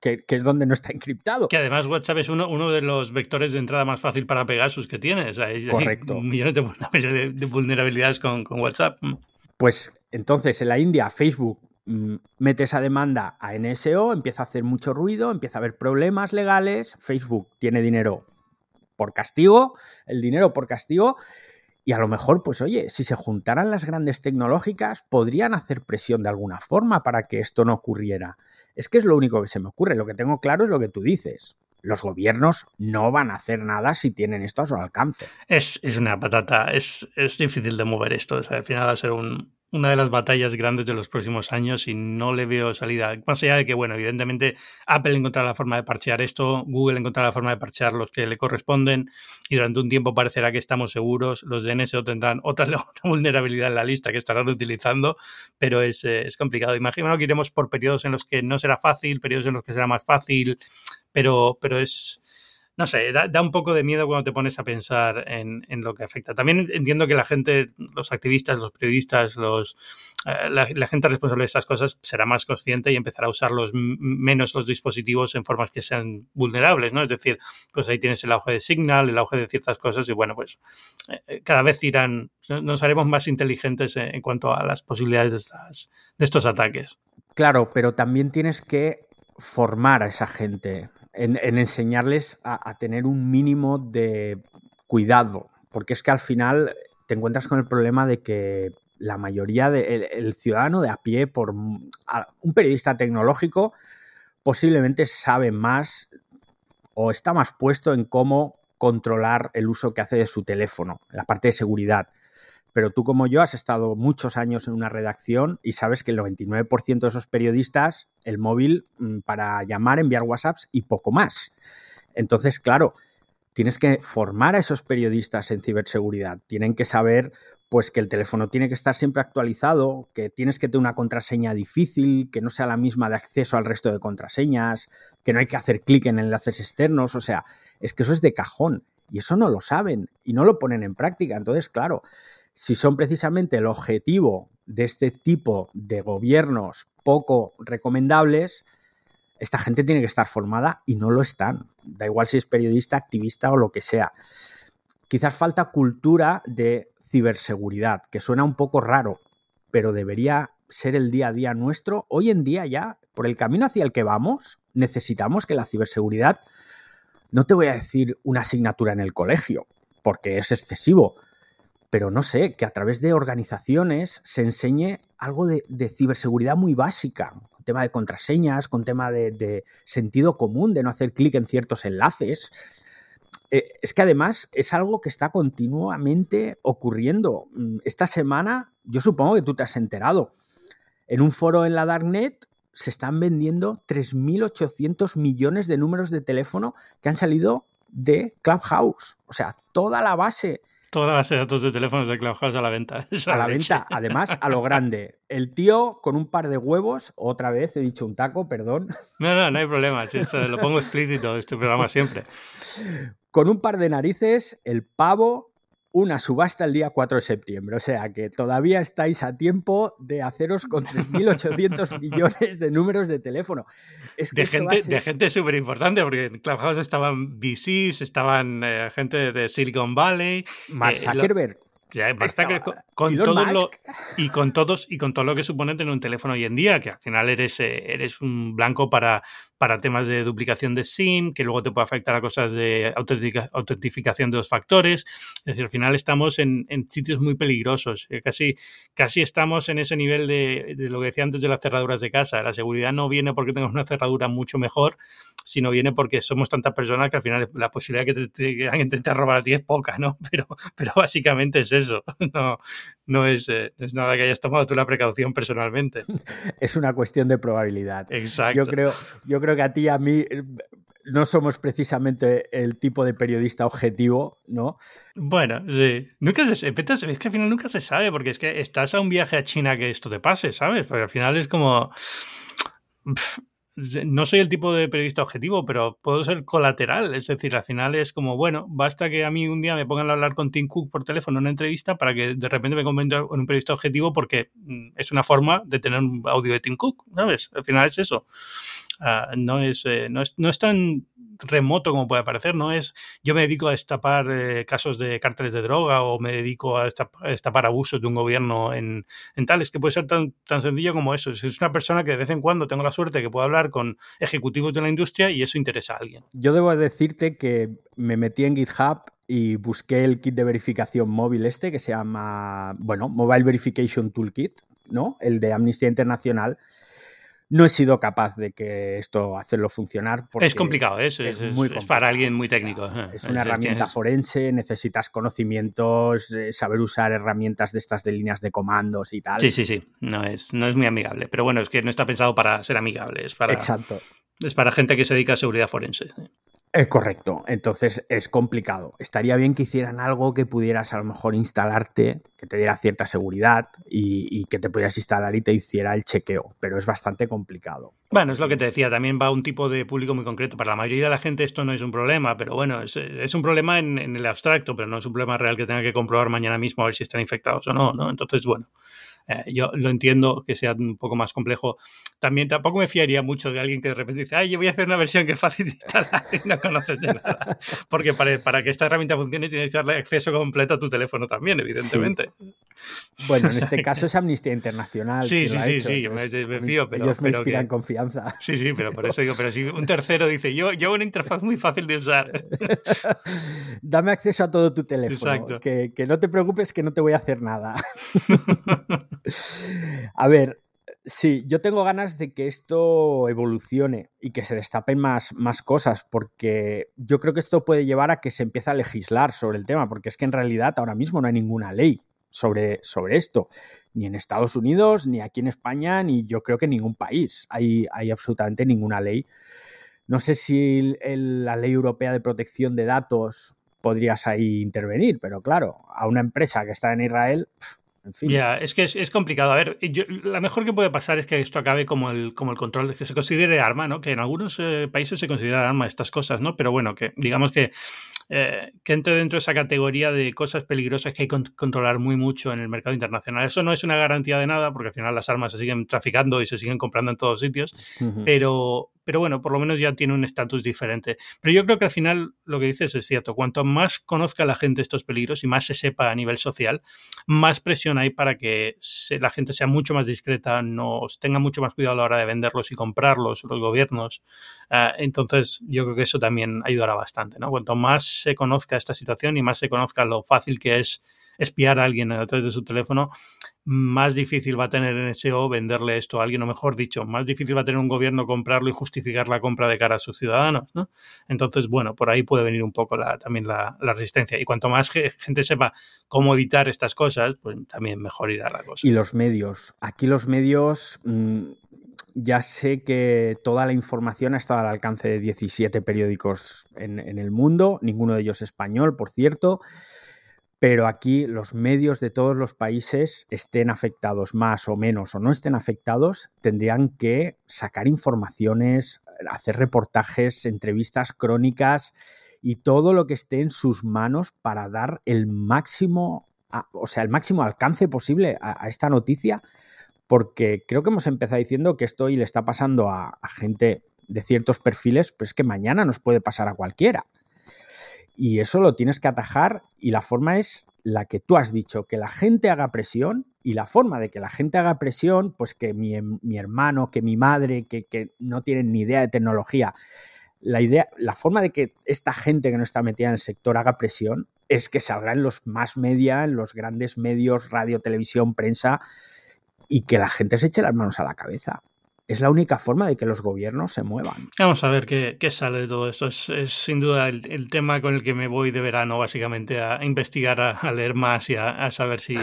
Que, es donde no está encriptado. Que además WhatsApp es uno, uno de los vectores de entrada más fácil para Pegasus que tienes. Correcto. millones de, vulnerabilidades con, con WhatsApp. Pues entonces en la India Facebook Mm, mete esa demanda a NSO, empieza a hacer mucho ruido, empieza a haber problemas legales, Facebook tiene dinero por castigo, el dinero por castigo, y a lo mejor, pues oye, si se juntaran las grandes tecnológicas, podrían hacer presión de alguna forma para que esto no ocurriera. Es que es lo único que se me ocurre, lo que tengo claro es lo que tú dices. Los gobiernos no van a hacer nada si tienen esto a su alcance. Es, una patata, es, es difícil de mover esto, al final va a ser un, una de las batallas grandes de los próximos años y no le veo salida. Más allá de que, bueno, evidentemente Apple encontrará la forma de parchear esto, Google encontrará la forma de parchear los que le corresponden y durante un tiempo parecerá que estamos seguros. Los de tendrán otra, vulnerabilidad en la lista que estarán utilizando, pero es, eh, es complicado. Imagino que iremos por periodos en los que no será fácil, periodos en los que será más fácil, pero, pero es no sé, da, un poco de miedo cuando te pones a pensar en, lo que afecta. También entiendo que la gente, los activistas, los periodistas, los, eh, la, gente responsable de estas cosas será más consciente y empezará a usar los, menos los dispositivos en formas que sean vulnerables, ¿no? Es decir, pues ahí tienes el auge de Signal, el auge de ciertas cosas y bueno, pues eh, eh, cada vez irán, nos haremos más inteligentes en, cuanto a las posibilidades de, de estos ataques. Claro, pero también tienes que formar a esa gente en, enseñarles a, tener un mínimo de cuidado, porque es que al final te encuentras con el problema de que la mayoría del ciudadano de a pie, por un periodista tecnológico, posiblemente sabe más o está más puesto en cómo controlar el uso que hace de su teléfono, la parte de seguridad pero tú como yo has estado muchos años en una redacción y sabes que el 99% de esos periodistas, el móvil mm, para llamar, enviar WhatsApps y poco más. Entonces, claro, tienes que formar a esos periodistas en ciberseguridad. Tienen que saber pues que el teléfono tiene que estar siempre actualizado, que tienes que tener una contraseña difícil, que no sea la misma de acceso al resto de contraseñas, que no hay que hacer clic en enlaces externos, o sea, es que eso es de cajón y eso no lo saben y no lo ponen en práctica. Entonces, claro, si son precisamente el objetivo de este tipo de gobiernos poco recomendables, esta gente tiene que estar formada y no lo están. Da igual si es periodista, activista o lo que sea. Quizás falta cultura de ciberseguridad, que suena un poco raro, pero debería ser el día a día nuestro. Hoy en día ya, por el camino hacia el que vamos, necesitamos que la ciberseguridad, no te voy a decir una asignatura en el colegio, porque es excesivo, pero no sé, que a través de organizaciones se enseñe algo de, ciberseguridad muy básica, con tema de contraseñas, con tema de, sentido común, de no hacer clic en ciertos enlaces. Eh, es que además es algo que está continuamente ocurriendo. Mm, esta semana, yo supongo que tú te has enterado, en un foro en la Darknet se están vendiendo 3.800 millones de números de teléfono que han salido de Clubhouse. O sea, toda la base Toda la base de datos de teléfonos de Clubhouse a la venta. a la venta, además, a lo grande. El tío con un par de huevos, otra vez he dicho un taco, perdón. No, no, no hay problema. lo pongo explícito este programa siempre. Con un par de narices, el pavo una subasta el día 4 de septiembre. O sea que todavía estáis a tiempo de haceros con 3.800 millones de números de teléfono. Es de, gente, de gente súper importante, porque en Clubhouse estaban VCs, estaban eh, gente de Silicon Valley. Mark eh, Zuckerberg. basta que con, todo y con todos y con todo lo que supone tener un teléfono hoy en día, que al final eres, eh, eres un blanco para, para temas de duplicación de SIM, que luego te puede afectar a cosas de autentificación de dos factores. Es decir, al final estamos en, sitios muy peligrosos. Eh, casi, casi estamos en ese nivel de, de, lo que decía antes de las cerraduras de casa. La seguridad no viene porque tengas una cerradura mucho mejor, sino viene porque somos tantas personas que al final la posibilidad de que te, te, intentar robar a ti es poca, ¿no? Pero, pero básicamente es eso. No, no es, eh, es, nada que hayas tomado tú la precaución personalmente. Es una cuestión de probabilidad. Exacto. Yo creo, yo creo que a ti y a mí eh, no somos precisamente el tipo de periodista objetivo, ¿no? Bueno, sí. Nunca se es que al final nunca se sabe, porque es que estás a un viaje a China que esto te pase, ¿sabes? Porque al final es como no soy el tipo de periodista objetivo, pero puedo ser colateral. Es decir, al final es como, bueno, basta que a mí un día me pongan a hablar con Tim Cook por teléfono en una entrevista para que de repente me convierta en un periodista objetivo porque mm, es una forma de tener un audio de Tim Cook, ¿sabes? Al final es eso. Ah, no, es, eh, no, es, no es tan remoto como puede parecer, no es yo me dedico a destapar eh, casos de cárteles de droga o me dedico a destapar, abusos de un gobierno en, en, tal, es que puede ser tan, tan sencillo como eso. Es una persona que de vez en cuando tengo la suerte que puedo hablar con ejecutivos de la industria y eso interesa a alguien. Yo debo decirte que me metí en GitHub y busqué el kit de verificación móvil este que se llama, bueno, Mobile Verification Toolkit, ¿no? El de Amnistía Internacional no he sido capaz de que esto hacerlo funcionar. es complicado, es, es, muy para alguien muy técnico. es una herramienta forense, necesitas conocimientos, eh, saber usar herramientas de estas de líneas de comandos y tal. Sí, sí, sí, no es, no es muy amigable, pero bueno, es que no está pensado para ser amigable, es para, Exacto. Es para gente que se dedica a seguridad forense. Es correcto, entonces es complicado. Estaría bien que hicieran algo que pudieras a lo mejor instalarte, que te diera cierta seguridad y, que te pudieras instalar y te hiciera el chequeo, pero es bastante complicado. Bueno, es lo que te decía, también va un tipo de público muy concreto. Para la mayoría de la gente esto no es un problema, pero bueno, es, un problema en, en, el abstracto, pero no es un problema real que tenga que comprobar mañana mismo a ver si están infectados o no, ¿no? Entonces, bueno, eh, yo lo entiendo que sea un poco más complejo. También tampoco me fiaría mucho de alguien que de repente dice, ay, yo voy a hacer una versión que es fácil de instalar y no conoces de nada. Porque para, para, que esta herramienta funcione tienes que darle acceso completo a tu teléfono también, evidentemente. Bueno, en este caso es Amnistía Internacional. Sí, sí, sí, sí, yo me, fío, pero... Ellos me inspiran confianza. Sí, sí, pero por eso digo, pero si un tercero dice, yo, yo una interfaz muy fácil de usar. Dame acceso a todo tu teléfono. Exacto. Que, que no te preocupes que no te voy a hacer nada. A ver, sí, yo tengo ganas de que esto evolucione y que se destapen más, más cosas, porque yo creo que esto puede llevar a que se empiece a legislar sobre el tema, porque es que en realidad ahora mismo no hay ninguna ley sobre, sobre esto, ni en Estados Unidos, ni aquí en España, ni yo creo que en ningún país hay, hay absolutamente ninguna ley. No sé si la ley europea de protección de datos podrías ahí intervenir, pero claro, a una empresa que está en Israel, ya, es que es, complicado. A ver, yo, la mejor que puede pasar es que esto acabe como el, como el control, que se considere arma, ¿no? Que en algunos eh, países se considera arma estas cosas, ¿no? Pero bueno, que digamos que, eh, que entre dentro de esa categoría de cosas peligrosas que hay que controlar muy mucho en el mercado internacional. Eso no es una garantía de nada, porque al final las armas se siguen traficando y se siguen comprando en todos sitios, pero, pero bueno, por lo menos ya tiene un estatus diferente. Pero yo creo que al final lo que dices es cierto. Cuanto más conozca la gente estos peligros y más se sepa a nivel social, más presión hay para que la gente sea mucho más discreta, nos tenga mucho más cuidado a la hora de venderlos y comprarlos, los gobiernos. Ah, entonces, yo creo que eso también ayudará bastante. ¿no? Cuanto más se conozca esta situación y más se conozca lo fácil que es espiar a alguien a través de su teléfono, más difícil va a tener en SEO venderle esto a alguien, o mejor dicho, más difícil va a tener un gobierno comprarlo y justificar la compra de cara a sus ciudadanos. ¿no? Entonces, bueno, por ahí puede venir un poco la, también la, resistencia. Y cuanto más gente sepa cómo evitar estas cosas, pues también mejor irá la cosa. Y los medios. Aquí los medios... Mm, ya sé que toda la información ha estado al alcance de 17 periódicos en, en, el mundo, ninguno de ellos español, por cierto pero aquí los medios de todos los países estén afectados más o menos o no estén afectados, tendrían que sacar informaciones, hacer reportajes, entrevistas crónicas y todo lo que esté en sus manos para dar el máximo, o sea, el máximo alcance posible a, esta noticia, porque creo que hemos empezado diciendo que esto hoy le está pasando a, a gente de ciertos perfiles, pero es que mañana nos puede pasar a cualquiera. Y eso lo tienes que atajar y la forma es la que tú has dicho, que la gente haga presión y la forma de que la gente haga presión, pues que mi, hermano, que mi madre, que, que no tienen ni idea de tecnología, la idea, la forma de que esta gente que no está metida en el sector haga presión es que salga en los más media, en los grandes medios, radio, televisión, prensa, y que la gente se eche las manos a la cabeza es la única forma de que los gobiernos se muevan. Vamos a ver qué, sale de todo esto. Es, sin duda el, tema con el que me voy de verano, básicamente, a investigar, a, leer más y a, saber si,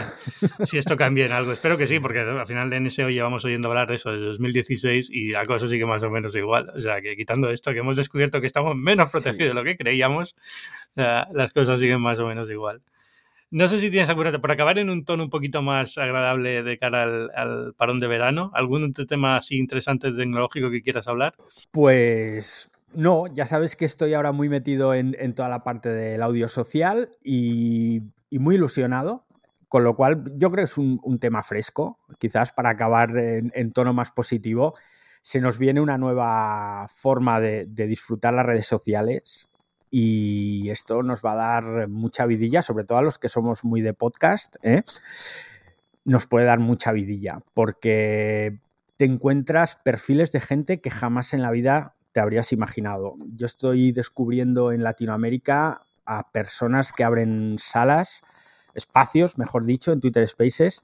si, esto cambia en algo. Espero que sí, porque al final de NSO llevamos oyendo hablar de eso de 2016 y la cosa sigue más o menos igual. O sea, que quitando esto, que hemos descubierto que estamos menos protegidos de lo que creíamos, las cosas siguen más o menos igual. No sé si tienes alguna, para acabar en un tono un poquito más agradable de cara al, parón de verano, ¿algún tema así interesante tecnológico que quieras hablar? Pues no, ya sabes que estoy ahora muy metido en, toda la parte del audio social y, muy ilusionado, con lo cual yo creo que es un, tema fresco, quizás para acabar en, tono más positivo. Se nos viene una nueva forma de disfrutar las redes sociales y esto nos va a dar mucha vidilla, sobre todo a los que somos muy de podcast, ¿eh? nos puede dar mucha vidilla, porque te encuentras perfiles de gente que jamás en la vida te habrías imaginado. Yo estoy descubriendo en Latinoamérica a personas que abren salas, espacios, mejor dicho, en Twitter Spaces,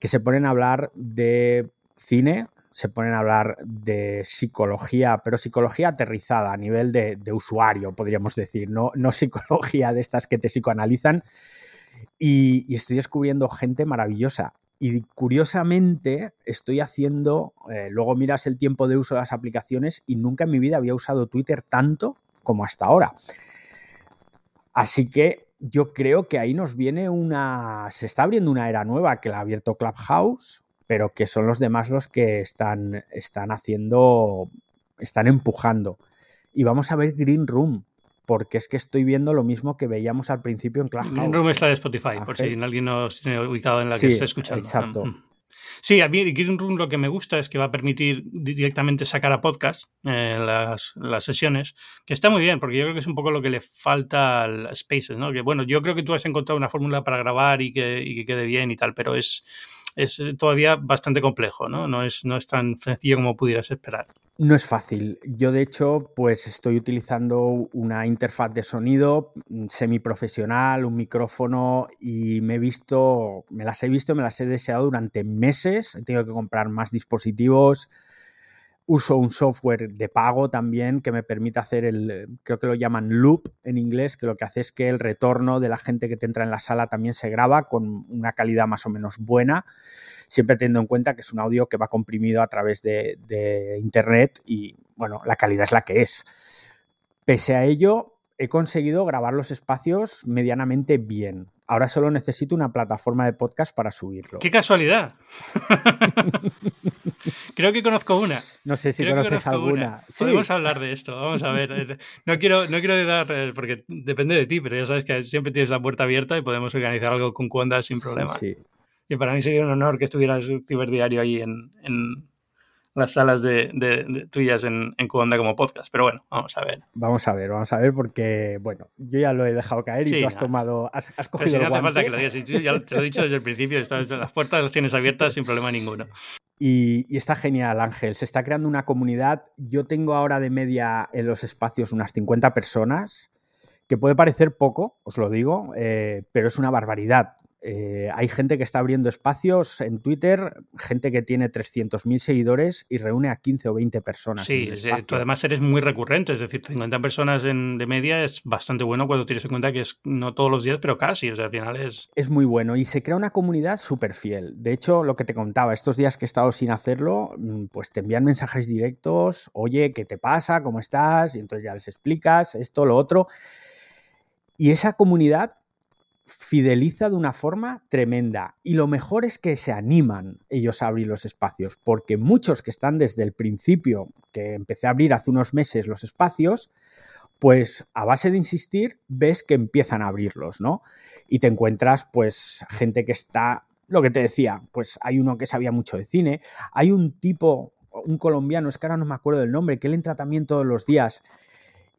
que se ponen a hablar de cine, se ponen a hablar de psicología, pero psicología aterrizada a nivel de, usuario, podríamos decir, no, no, psicología de estas que te psicoanalizan. Y, estoy descubriendo gente maravillosa. Y curiosamente estoy haciendo, eh, luego miras el tiempo de uso de las aplicaciones y nunca en mi vida había usado Twitter tanto como hasta ahora. Así que yo creo que ahí nos viene una, se está abriendo una era nueva que la ha abierto Clubhouse, pero que son los demás los que están, están haciendo, están empujando. Y vamos a ver Green Room, porque es que estoy viendo lo mismo que veíamos al principio en Clubhouse. Green Room es la de Spotify, por si alguien nos tiene ubicado en la que está escuchando. Exacto. Mm. Sí, a mí Green Room lo que me gusta es que va a permitir directamente sacar a podcast eh, las, las, sesiones, que está muy bien, porque yo creo que es un poco lo que le falta al Spaces, ¿no? Que bueno, yo creo que tú has encontrado una fórmula para grabar y que, y que quede bien y tal, pero es es todavía bastante complejo, ¿no? No es, no es tan sencillo como pudieras esperar. No es fácil. Yo, de hecho, pues estoy utilizando una interfaz de sonido mm, semiprofesional, un micrófono y me he visto, me las he visto, me las he deseado durante meses. He tenido que comprar más dispositivos, uso un software de pago también que me permite hacer el, creo que lo llaman loop en inglés, que lo que hace es que el retorno de la gente que te entra en la sala también se graba con una calidad más o menos buena, siempre teniendo en cuenta que es un audio que va comprimido a través de, de internet y bueno, la calidad es la que es. Pese a ello, he conseguido grabar los espacios medianamente bien. Ahora solo necesito una plataforma de podcast para subirlo. ¡Qué casualidad! Creo que conozco una. No sé si conoces alguna. Podemos hablar de esto. Vamos a ver. No quiero, no quiero dar, eh, porque depende de ti, pero ya sabes que siempre tienes la puerta abierta y podemos organizar algo con Cuanda sin problema. Sí, Y para mí sería un honor que estuvieras ciberdiario ahí en las salas de, tuyas en, en como podcast. Pero bueno, vamos a ver. Vamos a ver, vamos a ver, porque bueno, yo ya lo he dejado caer y tú has tomado, has, cogido. no hace falta que lo digas, ya te lo he dicho desde el principio, las puertas las tienes abiertas sin problema ninguno. Y, y, está genial, Ángel. Se está creando una comunidad. Yo tengo ahora de media en los espacios unas 50 personas, que puede parecer poco, os lo digo, eh, pero es una barbaridad. Eh, hay gente que está abriendo espacios en Twitter, gente que tiene 300.000 seguidores y reúne a 15 o 20 personas. Sí, tú además eres muy recurrente, es decir, 50 personas en, de media es bastante bueno cuando tienes en cuenta que es no todos los días, pero casi, o sea, al final es... Es muy bueno y se crea una comunidad súper fiel. De hecho, lo que te contaba, estos días que he estado sin hacerlo, mm, pues te envían mensajes directos, oye, ¿qué te pasa? ¿Cómo estás? Y entonces ya les explicas esto, lo otro. Y esa comunidad fideliza de una forma tremenda. Y lo mejor es que se animan ellos a abrir los espacios, porque muchos que están desde el principio, que empecé a abrir hace unos meses los espacios, pues a base de insistir ves que empiezan a abrirlos, ¿no? Y te encuentras pues gente que está, lo que te decía, pues hay uno que sabía mucho de cine, hay un tipo, un colombiano, es que ahora no me acuerdo del nombre, que él entra también todos los días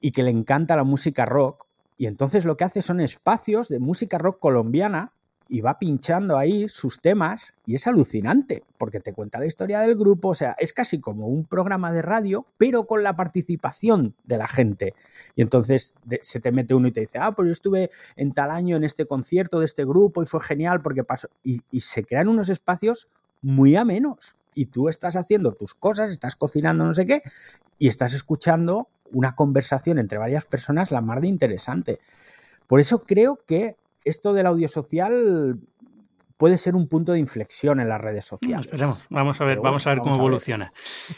y que le encanta la música rock Y entonces lo que hace son espacios de música rock colombiana y va pinchando ahí sus temas y es alucinante porque te cuenta la historia del grupo, o sea, es casi como un programa de radio, pero con la participación de la gente. Y entonces se te mete uno y te dice, ah, pues yo estuve en tal año en este concierto de este grupo y fue genial porque pasó. Y, y se crean unos espacios muy amenos. Y tú estás haciendo tus cosas, estás cocinando no sé qué, y estás escuchando una conversación entre varias personas la más de interesante. Por eso creo que esto del audio social puede ser un punto de inflexión en las redes sociales. esperemos. Vamos a ver, vamos a ver cómo evoluciona.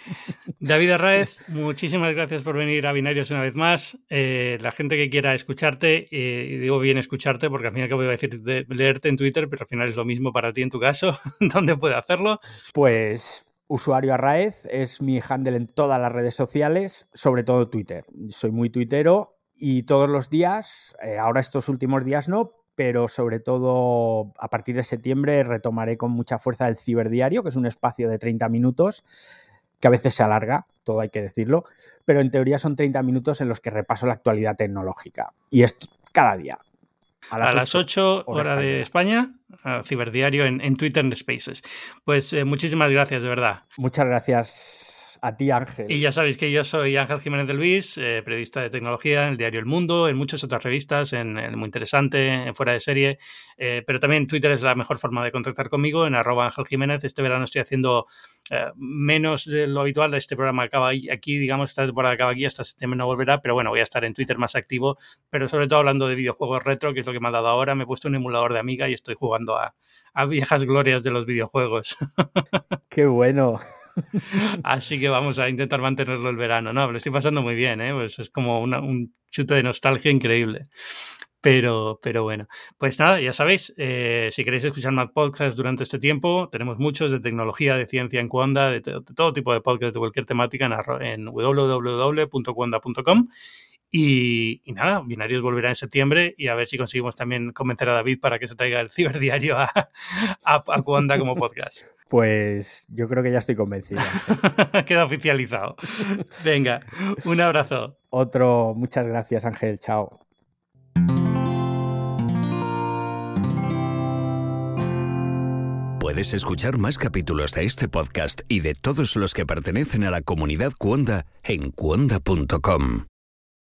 David Arraez, muchísimas gracias por venir a Binarios una vez más. Eh, la gente que quiera escucharte, eh, digo bien escucharte porque al final que voy a decir de leerte en Twitter, pero al final es lo mismo para ti en tu caso. ¿Dónde puede hacerlo? Pues usuario Arraez es mi handle en todas las redes sociales, sobre todo Twitter. Soy muy tuitero y todos los días, eh, ahora estos últimos días no, pero sobre todo a partir de septiembre retomaré con mucha fuerza el ciberdiario, que es un espacio de 30 minutos que a veces se alarga, todo hay que decirlo, pero en teoría son 30 minutos en los que repaso la actualidad tecnológica. Y esto cada día. A las, 8, hora de España, ciberdiario en, Twitter en Spaces. Pues eh, muchísimas gracias, de verdad. Muchas gracias a ti, Ángel. Y ya sabéis que yo soy Ángel Jiménez de Luis, eh, periodista de tecnología en el diario El Mundo, en muchas otras revistas, en, Muy Interesante, en Fuera de Serie, eh, pero también Twitter es la mejor forma de contactar conmigo, en arroba Ángel Jiménez. Este verano estoy haciendo eh, menos de lo habitual, este programa acaba aquí, digamos, esta temporada acaba aquí, hasta septiembre no volverá, pero bueno, voy a estar en Twitter más activo, pero sobre todo hablando de videojuegos retro, que es lo que me ha dado ahora. Me he puesto un emulador de Amiga y estoy jugando a, a viejas glorias de los videojuegos. Qué bueno. Así que vamos a intentar mantenerlo el verano. No, lo estoy pasando muy bien, ¿eh? Pues es como un chute de nostalgia increíble. Pero, pero bueno, pues nada, ya sabéis, eh, si queréis escuchar más podcasts durante este tiempo, tenemos muchos de tecnología, de ciencia en Cuanda, de, todo tipo de podcasts de cualquier temática en, en www.cuanda.com. Y, nada, Binarios volverá en septiembre y a ver si conseguimos también convencer a David para que se traiga el ciberdiario a, a, a Cuanda como podcast. Pues yo creo que ya estoy convencido. Queda oficializado. Venga, un abrazo. Otro, muchas gracias Ángel, chao. Puedes escuchar más capítulos de este podcast y de todos los que pertenecen a la comunidad Cuonda en cuonda.com.